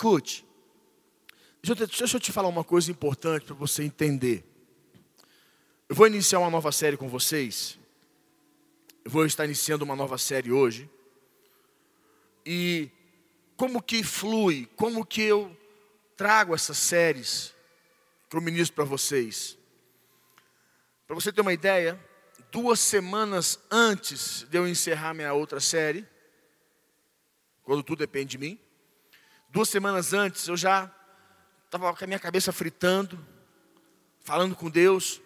Escute. Deixa eu, te, deixa eu te falar uma coisa importante para você entender. Eu vou iniciar uma nova série com vocês. Eu vou estar iniciando uma nova série hoje. E como que flui, como que eu trago essas séries que eu ministro para vocês. Para você ter uma ideia, duas semanas antes de eu encerrar minha outra série, quando tudo depende de mim, duas semanas antes eu já estava com a minha cabeça fritando, falando com Deus,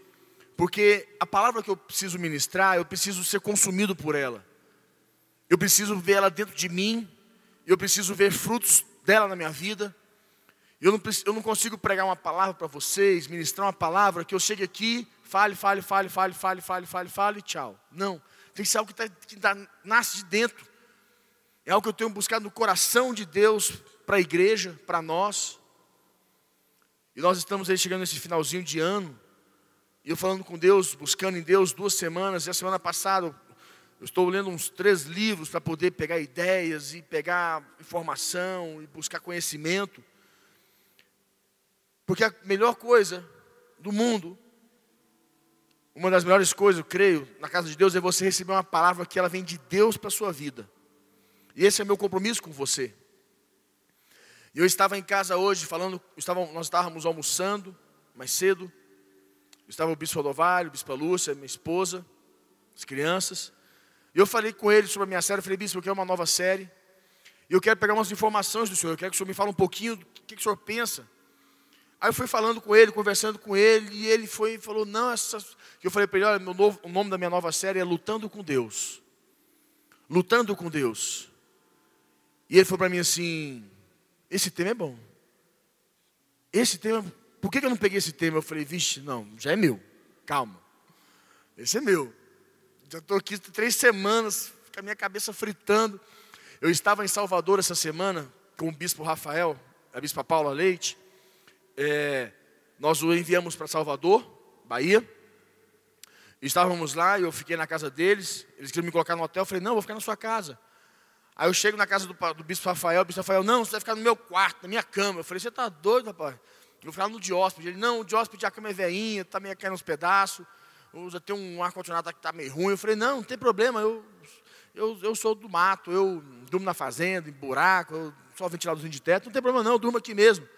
porque a palavra que eu preciso ministrar, eu preciso ser consumido por ela, eu preciso ver ela dentro de mim, eu preciso ver frutos dela na minha vida. Eu não, eu não consigo pregar uma palavra para vocês, ministrar uma palavra que eu chegue aqui, fale, fale, fale, fale, fale, fale, fale, fale, tchau. Não. Tem que ser algo que, tá, que tá, nasce de dentro. É algo que eu tenho buscado no coração de Deus para a igreja, para nós. E nós estamos aí chegando nesse finalzinho de ano. E eu falando com Deus, buscando em Deus duas semanas. E a semana passada eu estou lendo uns três livros para poder pegar ideias e pegar informação e buscar conhecimento. Porque a melhor coisa do mundo, uma das melhores coisas, eu creio, na casa de Deus, é você receber uma palavra que ela vem de Deus para a sua vida. E esse é meu compromisso com você. Eu estava em casa hoje falando, estava, nós estávamos almoçando mais cedo. Estava o Bispo Rodovalho, o Bispo Lúcia, minha esposa, as crianças. E eu falei com ele sobre a minha série. Eu falei, Bispo, eu quero uma nova série. E eu quero pegar umas informações do Senhor. Eu quero que o Senhor me fale um pouquinho do que, que o Senhor pensa. Aí eu fui falando com ele, conversando com ele. E ele foi falou, não, essa... Eu falei para ele, olha, meu novo, o nome da minha nova série é Lutando com Deus. Lutando com Deus. E ele falou para mim assim, esse tema é bom. Esse tema, por que eu não peguei esse tema? Eu falei, vixe, não, já é meu. Calma. Esse é meu. Já estou aqui três semanas, com a minha cabeça fritando. Eu estava em Salvador essa semana com o bispo Rafael, a bispa Paula Leite. É, nós o enviamos para Salvador, Bahia. Estávamos lá e eu fiquei na casa deles. Eles queriam me colocar no hotel. Eu falei, não, vou ficar na sua casa. Aí eu chego na casa do, do bispo Rafael, o bispo Rafael, não, você vai ficar no meu quarto, na minha cama. Eu falei, você está doido, rapaz? Eu vou ficar no de hóspede. Ele, não, o de hóspede a cama é veinha, está meio caindo uns pedaços, usa, tem um ar-condicionado que está meio ruim. Eu falei, não, não tem problema, eu, eu, eu sou do mato, eu durmo na fazenda, em buraco, eu sou ventiladorzinho de teto, não tem problema não, eu durmo aqui mesmo.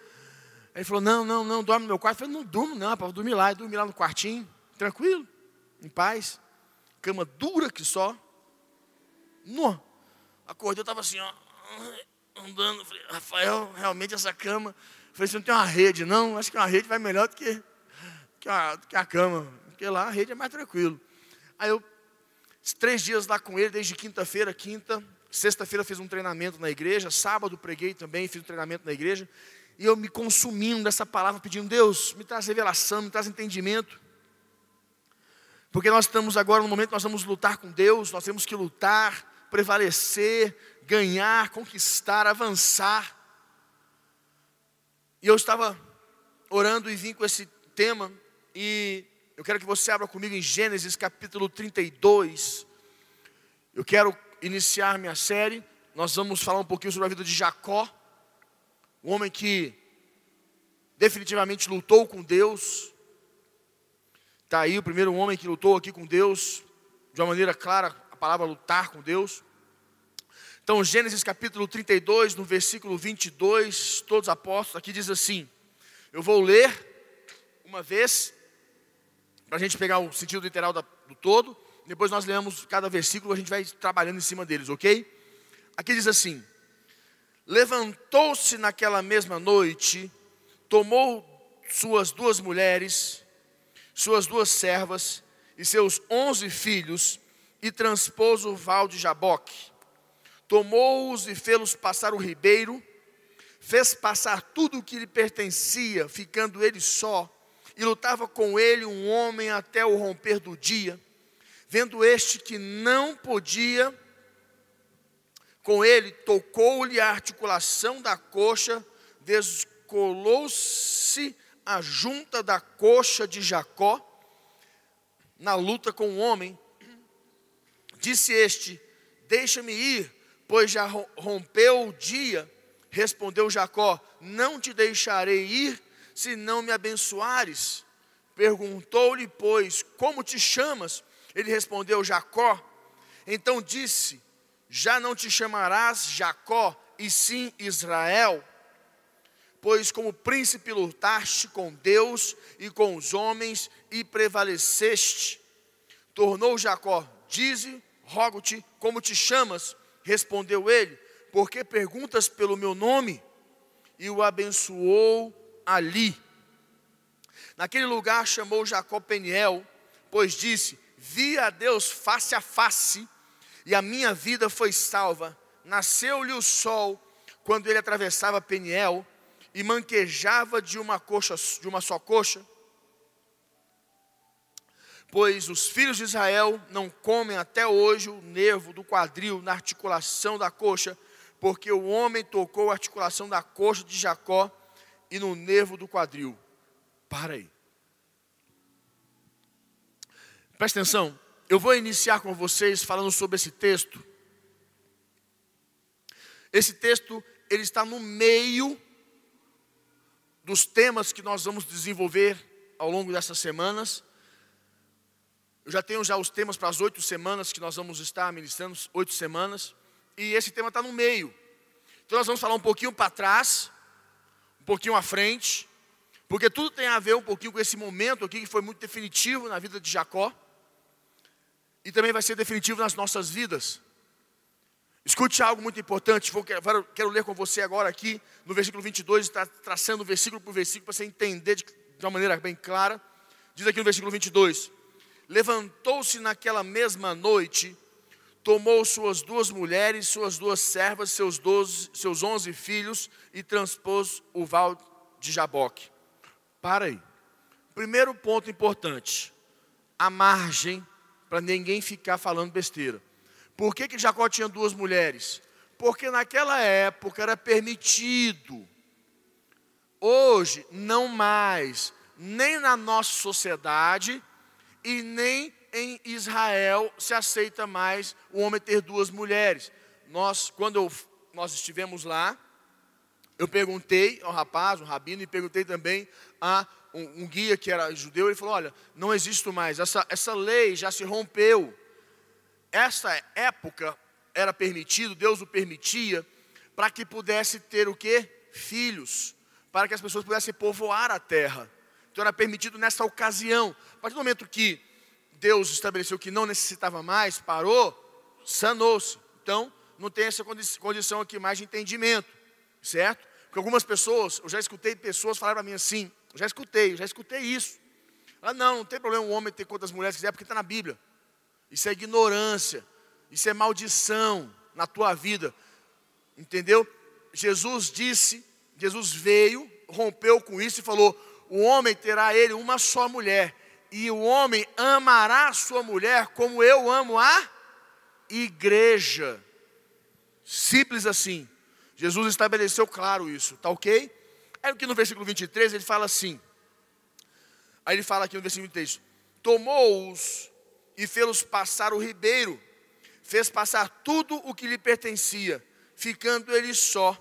Ele falou, não, não, não, dorme no meu quarto. Eu falei, não durmo não, rapaz, vou dormir lá. Eu dormi lá no quartinho, tranquilo, em paz. Cama dura que só. Não. Acordei, eu estava assim, ó, andando. Falei, Rafael, realmente essa cama. Falei, você não tem uma rede, não? Acho que uma rede vai melhor do que, que, a, do que a cama. Porque lá a rede é mais tranquilo. Aí eu, três dias lá com ele, desde quinta-feira, quinta. Sexta-feira fiz um treinamento na igreja. Sábado preguei também, fiz um treinamento na igreja. E eu me consumindo dessa palavra, pedindo, Deus, me traz revelação, me traz entendimento. Porque nós estamos agora no momento, nós vamos lutar com Deus, nós temos que lutar prevalecer, ganhar, conquistar, avançar. E eu estava orando e vim com esse tema, e eu quero que você abra comigo em Gênesis capítulo 32. Eu quero iniciar minha série. Nós vamos falar um pouquinho sobre a vida de Jacó, um homem que definitivamente lutou com Deus. Está aí o primeiro homem que lutou aqui com Deus, de uma maneira clara, a palavra lutar com Deus. Então, Gênesis capítulo 32, no versículo 22, todos os apóstolos, aqui diz assim: Eu vou ler uma vez, para a gente pegar o sentido literal do todo, depois nós lemos cada versículo, a gente vai trabalhando em cima deles, ok? Aqui diz assim: Levantou-se naquela mesma noite, tomou suas duas mulheres, suas duas servas e seus onze filhos, e transpôs o val de Jaboque. Tomou-os e fê-los passar o ribeiro, fez passar tudo o que lhe pertencia, ficando ele só, e lutava com ele um homem até o romper do dia. Vendo este que não podia com ele, tocou-lhe a articulação da coxa, descolou-se a junta da coxa de Jacó na luta com o homem, Disse este: Deixa-me ir, pois já rompeu o dia. Respondeu Jacó: Não te deixarei ir se não me abençoares. Perguntou-lhe, pois, como te chamas? Ele respondeu: Jacó. Então disse: Já não te chamarás Jacó, e sim Israel, pois como príncipe lutaste com Deus e com os homens e prevaleceste. Tornou Jacó: Dize, rogo-te, como te chamas? Respondeu ele: Por que perguntas pelo meu nome? E o abençoou ali. Naquele lugar chamou Jacó Peniel, pois disse: Vi a Deus face a face, e a minha vida foi salva. Nasceu-lhe o sol quando ele atravessava Peniel e manquejava de uma coxa, de uma só coxa. Pois os filhos de Israel não comem até hoje o nervo do quadril na articulação da coxa, porque o homem tocou a articulação da coxa de Jacó e no nervo do quadril. Para aí. Presta atenção, eu vou iniciar com vocês falando sobre esse texto. Esse texto, ele está no meio dos temas que nós vamos desenvolver ao longo dessas semanas. Eu já tenho já os temas para as oito semanas que nós vamos estar ministrando, oito semanas, e esse tema está no meio. Então nós vamos falar um pouquinho para trás, um pouquinho à frente, porque tudo tem a ver um pouquinho com esse momento aqui que foi muito definitivo na vida de Jacó e também vai ser definitivo nas nossas vidas. Escute algo muito importante, vou, quero, quero ler com você agora aqui no versículo 22, está traçando versículo por versículo para você entender de, de uma maneira bem clara. Diz aqui no versículo 22: Levantou-se naquela mesma noite, tomou suas duas mulheres, suas duas servas, seus, doze, seus onze filhos e transpôs o val de Jaboque. Para aí. Primeiro ponto importante: a margem para ninguém ficar falando besteira. Por que, que Jacó tinha duas mulheres? Porque naquela época era permitido. Hoje, não mais, nem na nossa sociedade e nem em Israel se aceita mais o homem ter duas mulheres. Nós, quando eu, nós estivemos lá, eu perguntei ao rapaz, um rabino, e perguntei também a um, um, guia que era judeu, ele falou: olha, não existe mais, essa, essa lei já se rompeu. Essa época era permitido, Deus o permitia, para que pudesse ter o que? Filhos, para que as pessoas pudessem povoar a terra. Então era permitido nessa ocasião. A partir do momento que Deus estabeleceu que não necessitava mais, parou, sanou-se. Então, não tem essa condição aqui mais de entendimento, certo? Porque algumas pessoas, eu já escutei pessoas falar para mim assim, já escutei, já escutei isso. Ah, não, não tem problema um homem ter quantas mulheres quiser, porque está na Bíblia. Isso é ignorância, isso é maldição na tua vida. Entendeu? Jesus disse, Jesus veio, rompeu com isso e falou: o homem terá ele uma só mulher, e o homem amará a sua mulher como eu amo a igreja. Simples assim. Jesus estabeleceu claro isso, tá ok? Aí que no versículo 23 ele fala assim. Aí ele fala aqui no versículo 23: Tomou-os e fê-los passar o ribeiro, fez passar tudo o que lhe pertencia, ficando ele só.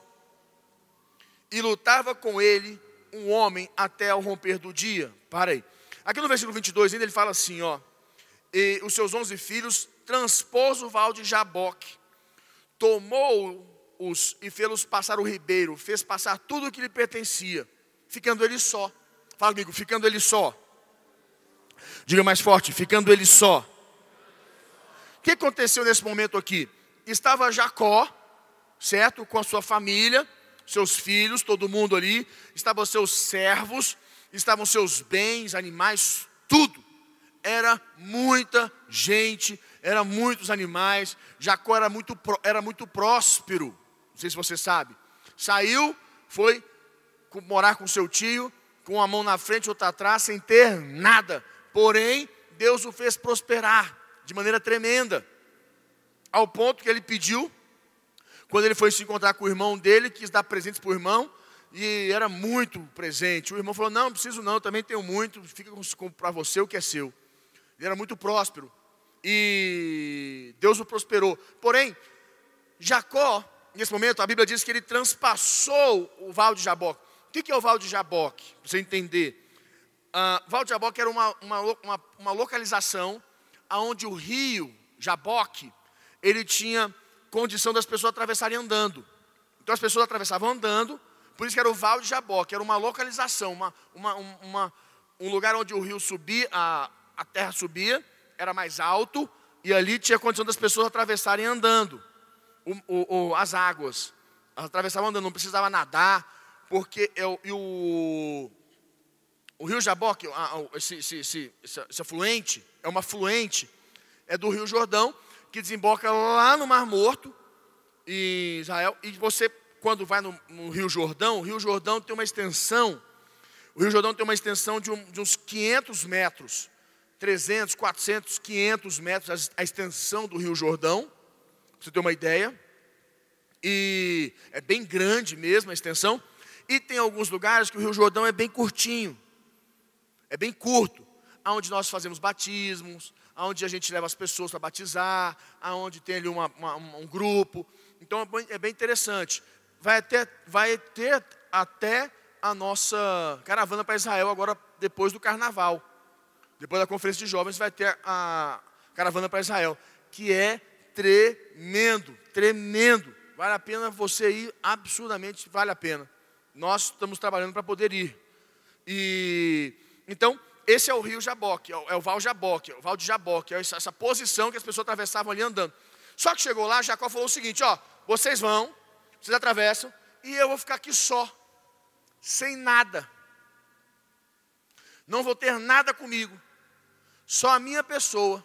E lutava com ele um homem até ao romper do dia. Para aí. Aqui no versículo 22 ainda ele fala assim, ó. E os seus onze filhos transpôs o val de Jaboque, tomou os e fê-los passar o ribeiro, fez passar tudo o que lhe pertencia, ficando ele só. Fala comigo, ficando ele só. Diga mais forte, ficando ele só. O que aconteceu nesse momento aqui? Estava Jacó, certo? Com a sua família, seus filhos, todo mundo ali, estavam seus servos, estavam seus bens, animais, tudo. Era muita gente, era muitos animais. Jacó era muito, era muito próspero. Não sei se você sabe. Saiu, foi morar com seu tio, com uma mão na frente, outra atrás, sem ter nada. Porém, Deus o fez prosperar de maneira tremenda. Ao ponto que ele pediu, quando ele foi se encontrar com o irmão dele, quis dar presentes para o irmão, e era muito presente. O irmão falou: Não, não preciso não, também tenho muito, fica para você o que é seu. Ele era muito próspero. E Deus o prosperou. Porém, Jacó nesse momento, a Bíblia diz que ele transpassou o val de Jaboque. O que é o val de Jaboque? Para você entender. Uh, val de Jaboque era uma, uma, uma, uma localização onde o rio Jaboque, ele tinha condição das pessoas atravessarem andando. Então as pessoas atravessavam andando, por isso que era o Val de Jaboque, era uma localização, uma, uma, uma, um lugar onde o rio subia, a, a terra subia, era mais alto, e ali tinha condição das pessoas atravessarem andando o, o, o, as águas. Elas atravessavam andando, não precisava nadar, porque eu, o, o rio Jaboque, esse, esse, esse, esse afluente, é uma afluente, é do rio Jordão, que desemboca lá no Mar Morto, em Israel, e você, quando vai no, no Rio Jordão, o Rio Jordão tem uma extensão, o Rio Jordão tem uma extensão de, um, de uns 500 metros, 300, 400, 500 metros a extensão do Rio Jordão, você ter uma ideia. E é bem grande mesmo a extensão. E tem alguns lugares que o Rio Jordão é bem curtinho, é bem curto, aonde nós fazemos batismos, aonde a gente leva as pessoas para batizar, aonde tem ali uma, uma, um grupo. Então é bem, é bem interessante. Vai ter, vai ter até a nossa caravana para Israel agora depois do carnaval. Depois da conferência de jovens vai ter a caravana para Israel, que é tremendo, tremendo. Vale a pena você ir, absurdamente vale a pena. Nós estamos trabalhando para poder ir. E então, esse é o rio Jaboque, é, é o Val Jaboque, é o Val de Jaboque, é essa, essa posição que as pessoas atravessavam ali andando. Só que chegou lá, Jacó falou o seguinte: ó, vocês vão, vocês atravessam, e eu vou ficar aqui só, sem nada. Não vou ter nada comigo, só a minha pessoa.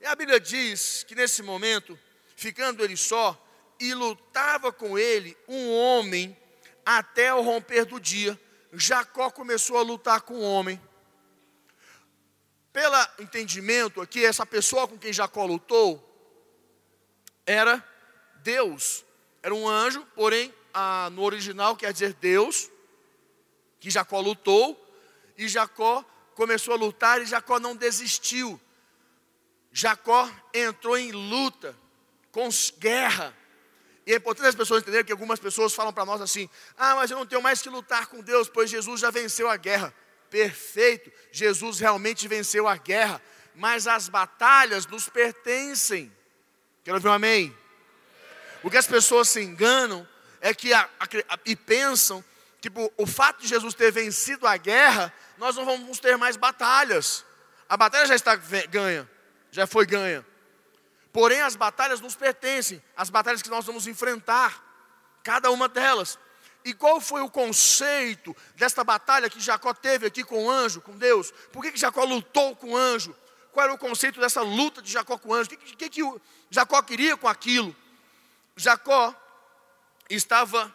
E a Bíblia diz que nesse momento, ficando ele só, e lutava com ele um homem até o romper do dia. Jacó começou a lutar com o homem. Pelo entendimento aqui, essa pessoa com quem Jacó lutou era Deus. Era um anjo, porém, a, no original quer dizer Deus, que Jacó lutou, e Jacó começou a lutar e Jacó não desistiu. Jacó entrou em luta, com guerra. E é importante as pessoas entenderem que algumas pessoas falam para nós assim: ah, mas eu não tenho mais que lutar com Deus, pois Jesus já venceu a guerra. Perfeito, Jesus realmente venceu a guerra, mas as batalhas nos pertencem. Quero ouvir um amém? O que as pessoas se enganam é que a, a, e pensam que tipo, o fato de Jesus ter vencido a guerra, nós não vamos ter mais batalhas. A batalha já está ganha, já foi ganha. Porém, as batalhas nos pertencem, as batalhas que nós vamos enfrentar, cada uma delas. E qual foi o conceito desta batalha que Jacó teve aqui com o anjo, com Deus? Por que, que Jacó lutou com o anjo? Qual era o conceito dessa luta de Jacó com o anjo? O que, que, que Jacó queria com aquilo? Jacó estava,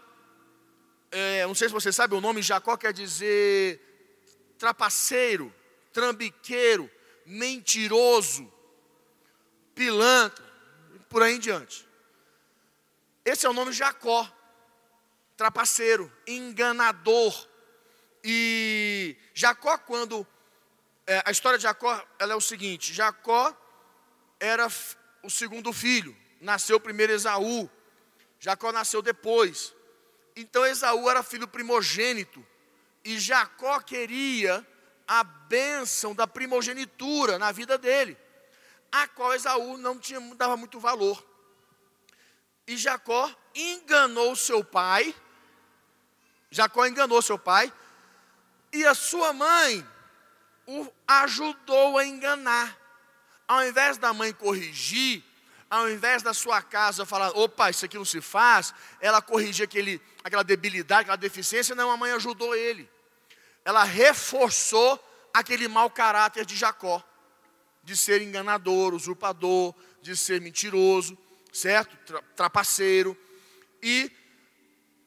é, não sei se você sabe, o nome Jacó quer dizer trapaceiro, trambiqueiro, mentiroso, pilantra, por aí em diante. Esse é o nome Jacó, trapaceiro, enganador. E Jacó, quando é, a história de Jacó ela é o seguinte: Jacó era o segundo filho, nasceu primeiro Esaú, Jacó nasceu depois. Então Esaú era filho primogênito e Jacó queria a bênção da primogenitura na vida dele, a qual Esaú não tinha, dava muito valor. E Jacó enganou seu pai, Jacó enganou seu pai, e a sua mãe o ajudou a enganar. Ao invés da mãe corrigir, ao invés da sua casa falar, opa, isso aqui não se faz, ela corrigir aquele, aquela debilidade, aquela deficiência, não, a mãe ajudou ele. Ela reforçou aquele mau caráter de Jacó, de ser enganador, usurpador, de ser mentiroso, certo? Trapaceiro. E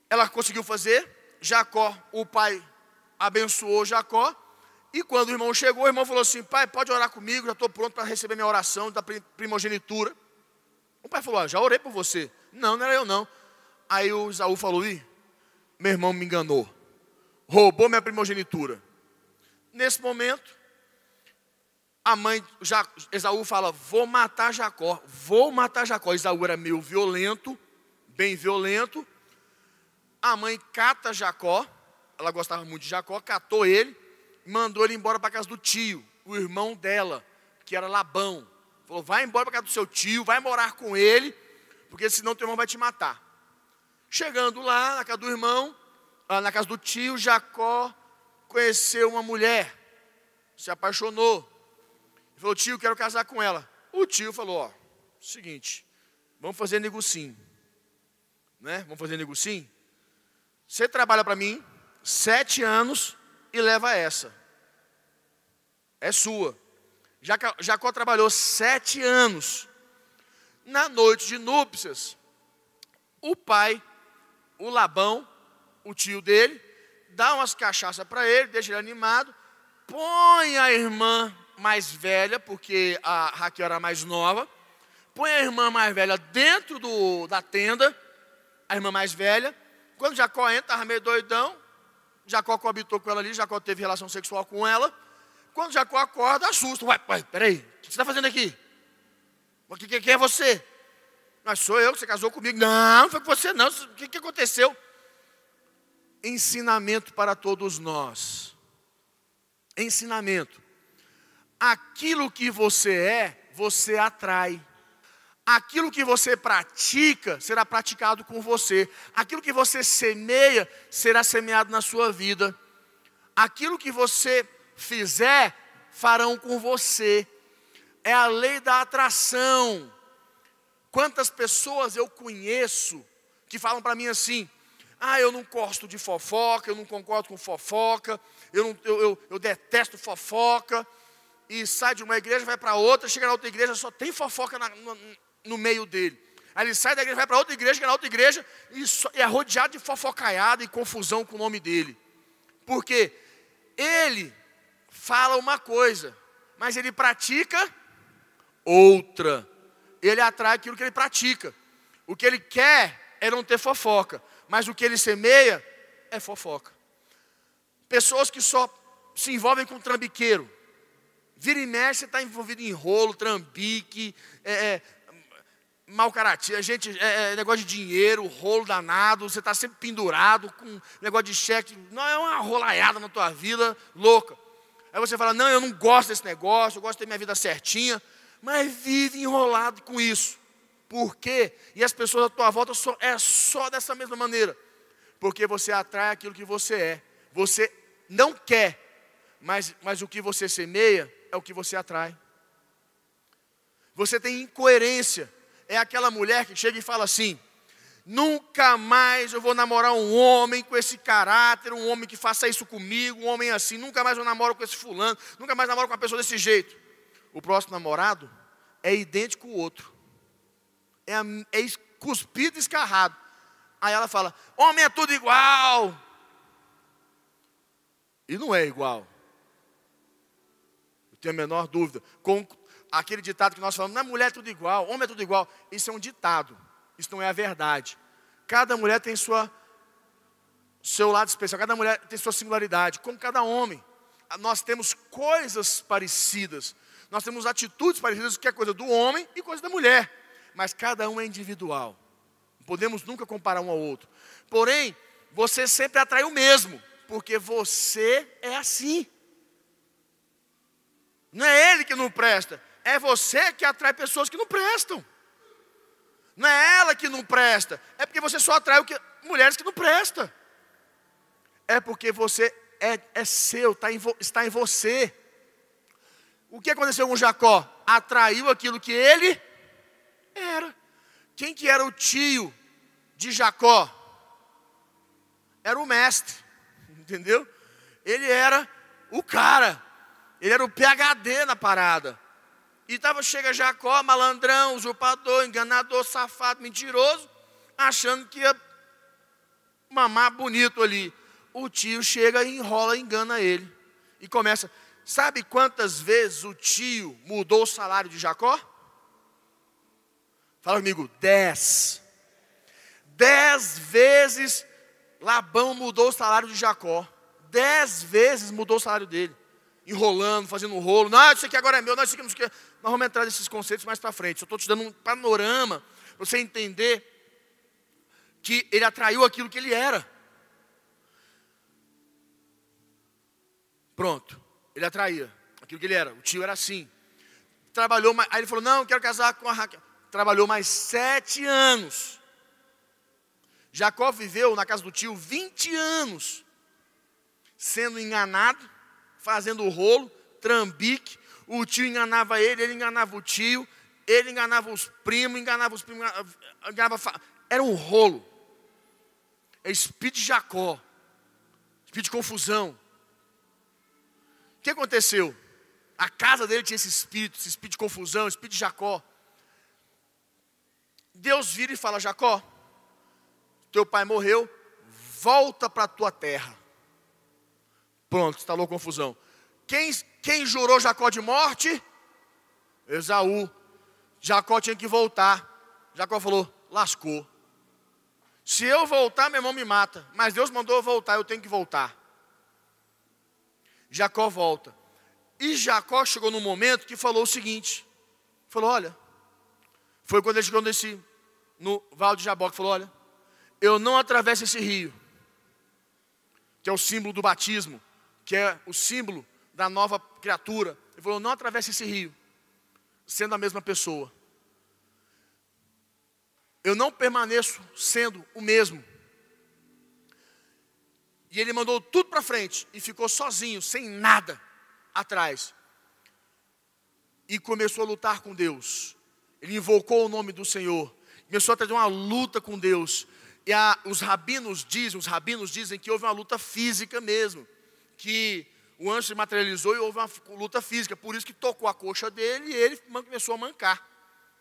ela conseguiu fazer, Jacó, o pai abençoou Jacó, e quando o irmão chegou, o irmão falou assim: Pai, pode orar comigo, já estou pronto para receber minha oração da primogenitura. O pai falou: ah, Já orei por você. Não, não era eu não. Aí o Isaú falou: Ih, meu irmão me enganou, roubou minha primogenitura. Nesse momento, a mãe, já, fala: Vou matar Jacó, vou matar Jacó. Esaú era meio violento, bem violento. A mãe cata Jacó, ela gostava muito de Jacó, catou ele, mandou ele embora para casa do tio, o irmão dela, que era Labão. Falou: vai embora para casa do seu tio, vai morar com ele, porque senão teu irmão vai te matar. Chegando lá, na casa do irmão, ah, na casa do tio, Jacó conheceu uma mulher, se apaixonou. Ele falou: tio, quero casar com ela. O tio falou: ó, seguinte, vamos fazer negocinho. Né? Vamos fazer negocinho? Você trabalha para mim sete anos e leva essa. É sua. Jacó trabalhou sete anos. Na noite de núpcias, o pai, o Labão, o tio dele, dá umas cachaças para ele, deixa ele animado, põe a irmã mais velha, porque a Raquel era mais nova, põe a irmã mais velha dentro do, da tenda, a irmã mais velha. Quando Jacó entra, estava meio doidão, Jacó coabitou com ela ali, Jacó teve relação sexual com ela. Quando Jacó acorda, assusta. Ué, peraí, o que você está fazendo aqui? Quem é você? Mas sou eu que você casou comigo. Não, não foi com você não. O que, que aconteceu? Ensinamento para todos nós. Ensinamento. Aquilo que você é, você atrai. Aquilo que você pratica será praticado com você. Aquilo que você semeia será semeado na sua vida. Aquilo que você fizer, farão com você. É a lei da atração. Quantas pessoas eu conheço que falam para mim assim: ah, eu não gosto de fofoca, eu não concordo com fofoca, eu, não, eu, eu, eu detesto fofoca, e sai de uma igreja, vai para outra, chega na outra igreja, só tem fofoca na, no, no, meio dele. Aí ele sai da igreja, vai para outra igreja, chega na outra igreja, e, é rodeado de fofocaiada e confusão com o nome dele. Porque ele fala uma coisa, mas ele pratica outra. Ele atrai aquilo que ele pratica. O que ele quer é não ter fofoca, mas o que ele semeia é fofoca. Pessoas que só se envolvem com trambiqueiro. Vira e mexe, está envolvido em rolo, trambique, é, é, mau caráter, gente, é, é, negócio de dinheiro, rolo danado, você está sempre pendurado com negócio de cheque, não é uma rolaiada na tua vida louca. Aí você fala: Não, eu não gosto desse negócio, eu gosto de ter minha vida certinha. Mas vive enrolado com isso. Por quê? E as pessoas à tua volta só, é só dessa mesma maneira. Porque você atrai aquilo que você é. Você não quer, mas, mas o que você semeia é o que você atrai. Você tem incoerência. É aquela mulher que chega e fala assim: Nunca mais eu vou namorar um homem com esse caráter, um homem que faça isso comigo, um homem assim. Nunca mais eu namoro com esse fulano, nunca mais namoro com uma pessoa desse jeito. O próximo namorado é idêntico ao outro, é, é cuspido e escarrado. Aí ela fala: Homem é tudo igual. E não é igual. Eu tenho a menor dúvida. Com aquele ditado que nós falamos: Não é mulher é tudo igual, homem é tudo igual. Isso é um ditado. Isso não é a verdade. Cada mulher tem sua seu lado especial, cada mulher tem sua singularidade, como cada homem. Nós temos coisas parecidas, nós temos atitudes parecidas, que é coisa do homem e coisa da mulher, mas cada um é individual. Não podemos nunca comparar um ao outro. Porém, você sempre atrai o mesmo, porque você é assim. Não é ele que não presta, é você que atrai pessoas que não prestam. Não é ela que não presta, é porque você só atrai que, mulheres que não prestam. É porque você é, é seu, tá em, está em você. O que aconteceu com Jacó? Atraiu aquilo que ele era. Quem que era o tio de Jacó? Era o mestre, entendeu? Ele era o cara, ele era o PHD na parada. E tava, chega Jacó, malandrão, usurpador, enganador, safado, mentiroso, achando que ia mamar bonito ali. O tio chega e enrola, engana ele. E começa. Sabe quantas vezes o tio mudou o salário de Jacó? Fala comigo, dez. Dez vezes Labão mudou o salário de Jacó. Dez vezes mudou o salário dele enrolando, fazendo um rolo. Não, isso aqui agora é meu, não, isso aqui não sei o que. Nós vamos entrar nesses conceitos mais para frente. Eu estou te dando um panorama para você entender que ele atraiu aquilo que ele era. Pronto, ele atraía aquilo que ele era. O tio era assim. Trabalhou, aí ele falou: Não, quero casar com a Raquel. Trabalhou mais sete anos. Jacó viveu na casa do tio 20 anos, sendo enganado, fazendo rolo, trambique. O tio enganava ele, ele enganava o tio, ele enganava os primos, enganava os primos, enganava. Era um rolo. É espírito de Jacó, espírito de confusão. O que aconteceu? A casa dele tinha esse espírito, esse espírito de confusão, espírito de Jacó. Deus vira e fala: Jacó, teu pai morreu, volta para a tua terra. Pronto, instalou confusão. Quem, quem jurou Jacó de morte? Esaú. Jacó tinha que voltar. Jacó falou: lascou. Se eu voltar, meu irmão me mata. Mas Deus mandou eu voltar, eu tenho que voltar. Jacó volta. E Jacó chegou num momento que falou o seguinte: falou, olha, foi quando ele chegou nesse, no Val de Jaboque, falou, olha, eu não atravesso esse rio, que é o símbolo do batismo, que é o símbolo da nova criatura. Ele falou, não atravesse esse rio, sendo a mesma pessoa. Eu não permaneço sendo o mesmo. E ele mandou tudo para frente e ficou sozinho, sem nada atrás. E começou a lutar com Deus. Ele invocou o nome do Senhor. Começou a ter uma luta com Deus. E a, os rabinos dizem, os rabinos dizem que houve uma luta física mesmo. Que o anjo se materializou e houve uma luta física. Por isso que tocou a coxa dele e ele começou a mancar.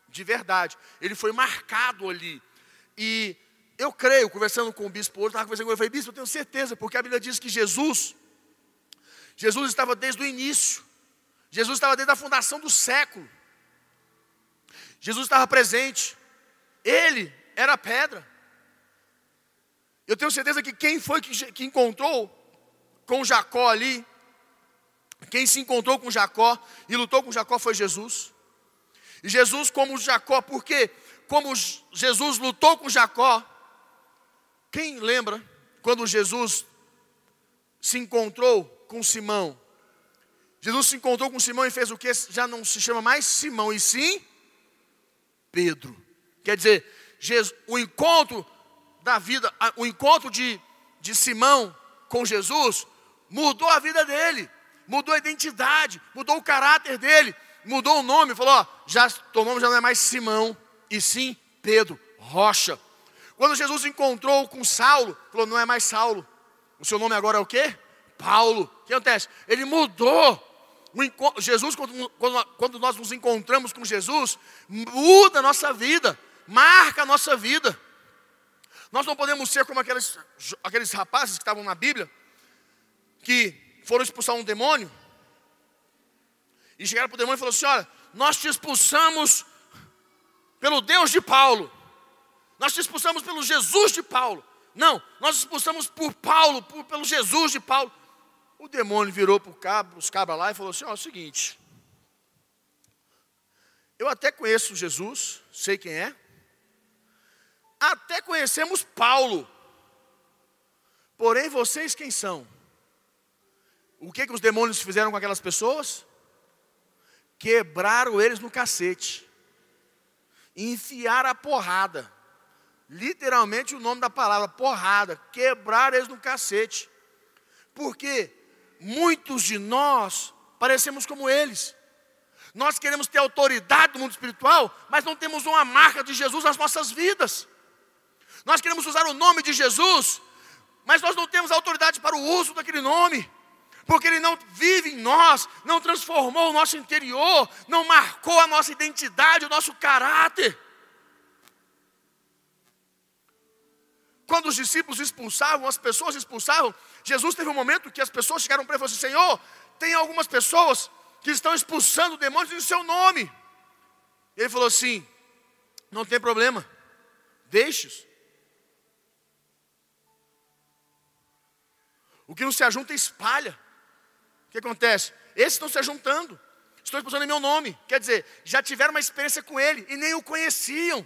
De verdade. Ele foi marcado ali. E eu creio, conversando com o bispo hoje, estava conversando com ele, eu falei, bispo, eu tenho certeza, porque a Bíblia diz que Jesus Jesus estava desde o início. Jesus estava desde a fundação do século. Jesus estava presente. Ele era a pedra. Eu tenho certeza que quem foi que, que encontrou com Jacó ali, quem se encontrou com Jacó e lutou com Jacó foi Jesus. E Jesus, como Jacó, porque como Jesus lutou com Jacó, quem lembra quando Jesus se encontrou com Simão. Jesus se encontrou com Simão e fez o que? Já não se chama mais Simão, e sim Pedro. Quer dizer, o encontro da vida, o encontro de, de Simão com Jesus mudou a vida dele, mudou a identidade, mudou o caráter dele, mudou o nome, falou: ó, já, teu nome já não é mais Simão, e sim Pedro, rocha. Quando Jesus encontrou com Saulo, falou: não é mais Saulo, o seu nome agora é o quê? Paulo. O que acontece? Ele mudou. Jesus, quando, quando nós nos encontramos com Jesus, muda a nossa vida, marca a nossa vida. Nós não podemos ser como aqueles, aqueles rapazes que estavam na Bíblia, que foram expulsar um demônio, e chegaram para o demônio e falaram assim: Olha, nós te expulsamos pelo Deus de Paulo, nós te expulsamos pelo Jesus de Paulo. Não, nós expulsamos por Paulo, por, pelo Jesus de Paulo. O demônio virou para cabra, os cabras lá e falou assim: ó, é o seguinte. Eu até conheço Jesus, sei quem é. Até conhecemos Paulo. Porém, vocês quem são? O que, que os demônios fizeram com aquelas pessoas? Quebraram eles no cacete. Enfiaram a porrada. Literalmente o nome da palavra, porrada. Quebraram eles no cacete. Por quê? muitos de nós parecemos como eles. Nós queremos ter autoridade no mundo espiritual, mas não temos uma marca de Jesus nas nossas vidas. Nós queremos usar o nome de Jesus, mas nós não temos autoridade para o uso daquele nome, porque ele não vive em nós, não transformou o nosso interior, não marcou a nossa identidade, o nosso caráter. Quando os discípulos expulsavam, as pessoas expulsavam, Jesus teve um momento que as pessoas chegaram para ele e falaram assim: Senhor, tem algumas pessoas que estão expulsando demônios em seu nome. Ele falou assim: Não tem problema, deixe-os. O que não se ajunta espalha. Que acontece? Esses estão se ajuntando, estão expulsando em meu nome. Quer dizer, já tiveram uma experiência com ele e nem o conheciam.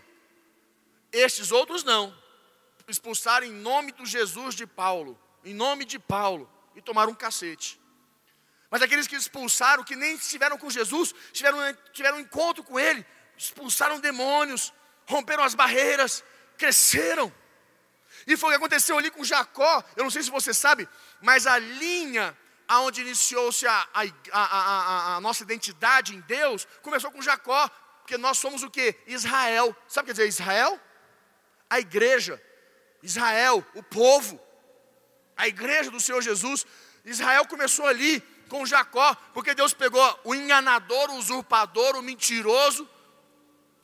Estes outros não expulsaram em nome do Jesus de Paulo, em nome de Paulo, e tomaram um cacete. Mas aqueles que expulsaram, que nem estiveram com Jesus, tiveram, tiveram um encontro com Ele, expulsaram demônios, romperam as barreiras, cresceram. E foi o que aconteceu ali com Jacó. Eu não sei se você sabe, mas a linha aonde iniciou-se a, a, a, a, nossa identidade em Deus começou com Jacó, porque nós somos o que? Israel. Sabe o que quer dizer Israel? A igreja. Israel, o povo. A igreja do Senhor Jesus. Israel começou ali com Jacó, porque Deus pegou o enganador, o usurpador, o mentiroso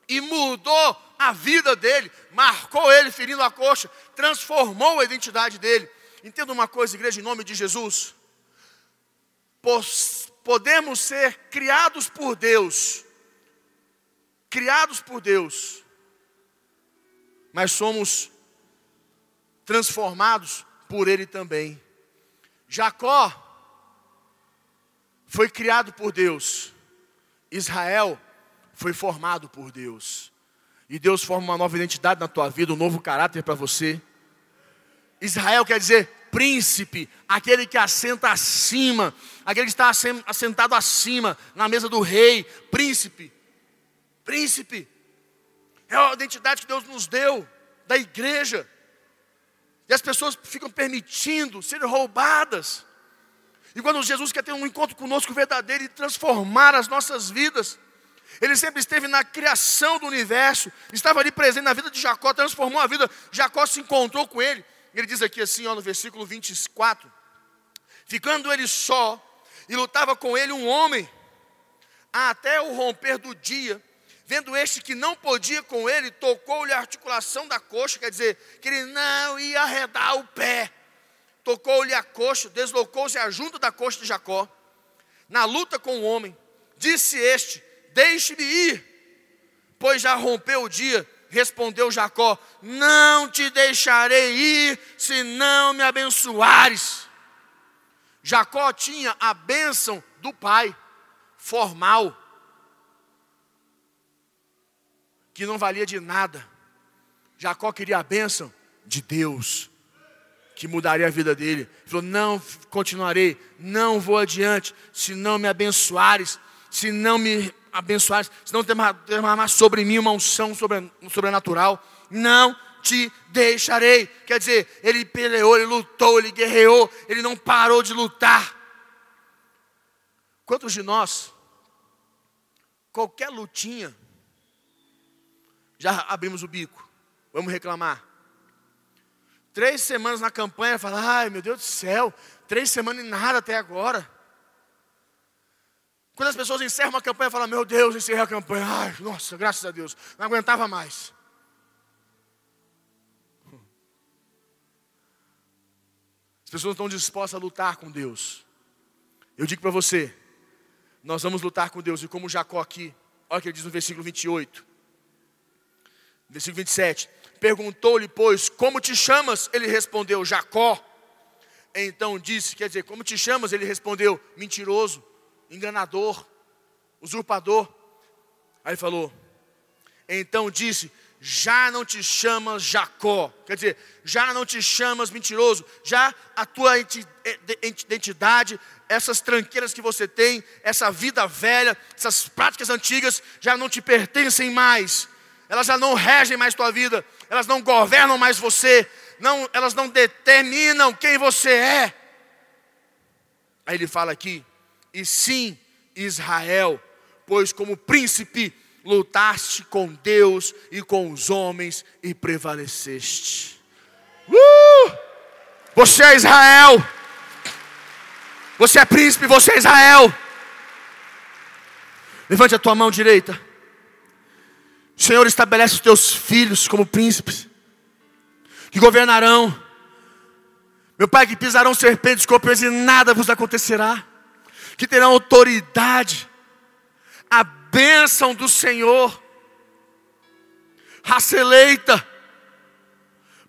e mudou a vida dele, marcou ele ferindo a coxa, transformou a identidade dele. Entenda uma coisa, igreja, em nome de Jesus. Podemos ser criados por Deus, criados por Deus, mas somos transformados por Ele também. Jacó foi criado por Deus, Israel foi formado por Deus. E Deus forma uma nova identidade na tua vida, um novo caráter para você. Israel quer dizer príncipe, aquele que assenta acima, aquele que está assentado acima, na mesa do rei, príncipe. Príncipe. É a identidade que Deus nos deu, da igreja. E as pessoas ficam permitindo serem roubadas. E quando Jesus quer ter um encontro conosco verdadeiro e transformar as nossas vidas, ele sempre esteve na criação do universo, estava ali presente na vida de Jacó, transformou a vida. Jacó se encontrou com ele. Ele diz aqui assim, ó, no versículo 24: Ficando ele só, e lutava com ele um homem, até o romper do dia, vendo este que não podia com ele, tocou-lhe a articulação da coxa, quer dizer, que ele não ia arredar o pé. Tocou-lhe a coxa, deslocou-se a junta da coxa de Jacó. Na luta com o homem, disse este: Deixe-me ir, pois já rompeu o dia. Respondeu Jacó: Não te deixarei ir, se não me abençoares. Jacó tinha a bênção do pai, formal, que não valia de nada. Jacó queria a bênção de Deus, que mudaria a vida dele. Ele falou: Não continuarei, não vou adiante, se não me abençoares, se não me abençoar, se não derramar sobre mim uma unção sobrenatural, não te deixarei. Quer dizer, ele peleou, ele lutou, ele guerreou, ele não parou de lutar. Quantos de nós, qualquer lutinha, já abrimos o bico, vamos reclamar. Três semanas na campanha, fala, ai meu Deus do céu, três semanas e nada até agora. Quando as pessoas encerram uma campanha, falam: Meu Deus, encerrei a campanha. Ai, nossa, graças a Deus, não aguentava mais. As pessoas não estão dispostas a lutar com Deus. Eu digo para você: nós vamos lutar com Deus, e como Jacó aqui, olha o que ele diz no versículo 28, versículo 27. Perguntou-lhe, pois, como te chamas? Ele respondeu, Jacó. Então disse, quer dizer, como te chamas? Ele respondeu, mentiroso enganador, usurpador. Aí falou: Então disse: Já não te chamas Jacó, quer dizer, já não te chamas mentiroso, já a tua identidade, essas tranqueiras que você tem, essa vida velha, essas práticas antigas já não te pertencem mais, elas já não regem mais tua vida, elas não governam mais você, não, elas não determinam quem você é. Aí ele fala aqui, e sim Israel, pois como príncipe lutaste com Deus e com os homens e prevaleceste. Uh! Você é Israel. Você é príncipe, você é Israel. Levante a tua mão direita. O Senhor estabelece os teus filhos como príncipes, que governarão. Meu Pai, que pisarão serpentes, escorpiões e nada vos acontecerá que terão autoridade, a bênção do Senhor, raça eleita,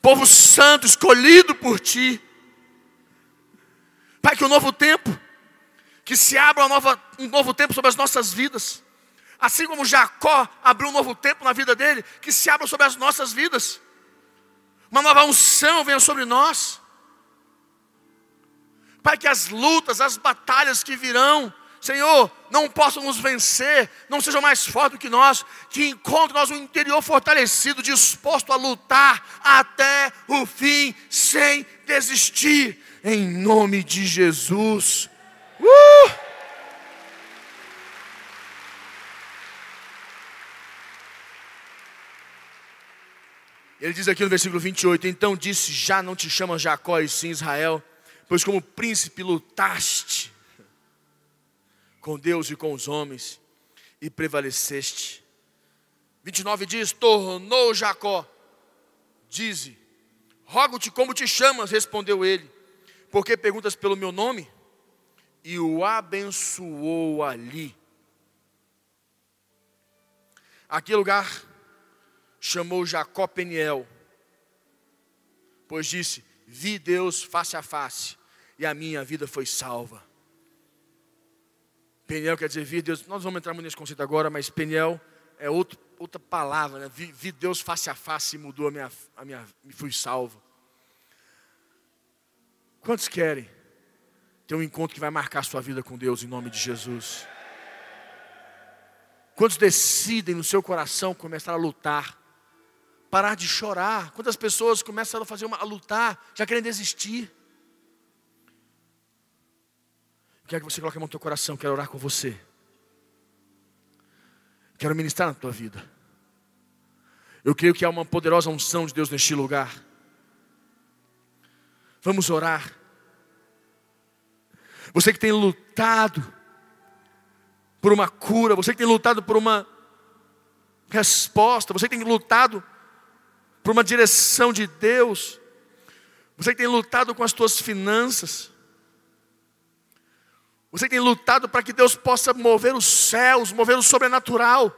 povo santo, escolhido por ti. Pai, que o um novo tempo, que se abra um novo tempo sobre as nossas vidas, assim como Jacó abriu um novo tempo na vida dele, que se abra sobre as nossas vidas. uma nova unção venha sobre nós. Pai, que as lutas, as batalhas que virão, Senhor, não possam nos vencer, não sejam mais fortes do que nós, que encontre nós um interior fortalecido, disposto a lutar até o fim, sem desistir, em nome de Jesus. Uh! Ele diz aqui no versículo 28: Então disse: Já não te chamas Jacó e sim Israel, pois como príncipe lutaste com Deus e com os homens e prevaleceste. 29 diz: Tornou Jacó, dize: Rogo-te como te chamas, respondeu ele, porque perguntas pelo meu nome? E o abençoou ali. Aquele lugar chamou Jacó Peniel, pois disse: Vi Deus face a face, e a minha vida foi salva. Peniel quer dizer vi Deus, nós vamos entrar muito nesse conceito agora, mas Peniel é outro, outra palavra, né? vi, vi, Deus face a face e mudou a minha, a minha, fui salvo. Quantos querem ter um encontro que vai marcar a sua vida com Deus em nome de Jesus? Quantos decidem no seu coração começar a lutar? Parar de chorar. Quantas pessoas começam a fazer uma, a lutar, já querem desistir. Quero que você coloque a mão no teu coração, quero orar com você. Quero ministrar na tua vida. Eu creio que há uma poderosa unção de Deus neste lugar. Vamos orar. Você que tem lutado por uma cura, você que tem lutado por uma resposta, você que tem lutado por uma direção de Deus. Você que tem lutado com as suas finanças. Você que tem lutado para que Deus possa mover os céus, mover o sobrenatural.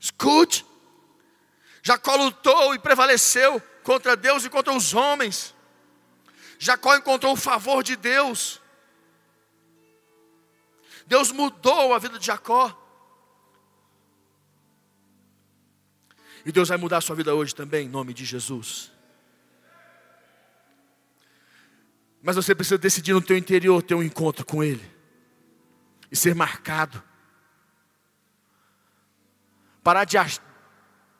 Escute. Jacó lutou e prevaleceu contra Deus e contra os homens. Jacó encontrou o favor de Deus. Deus mudou a vida de Jacó. E Deus vai mudar a sua vida hoje também, em nome de Jesus. Mas você precisa decidir no teu interior ter um encontro com Ele. E ser marcado. Parar de,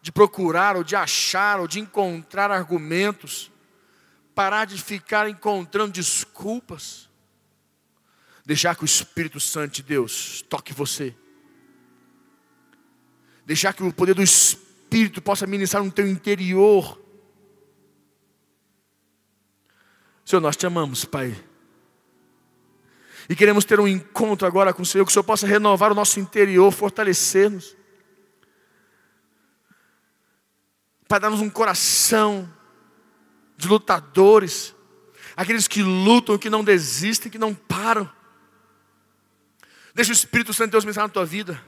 de procurar, ou de achar, ou de encontrar argumentos. Parar de ficar encontrando desculpas. Deixar que o Espírito Santo de Deus toque você. Deixar que o poder do Espírito Espírito possa ministrar no teu interior. Senhor, nós te amamos, Pai. E queremos ter um encontro agora com o Senhor, que o Senhor possa renovar o nosso interior, fortalecer-nos. Para dar-nos um coração de lutadores, aqueles que lutam, que não desistem, que não param. Deixa o Espírito Santo de Deus ministrar na tua vida.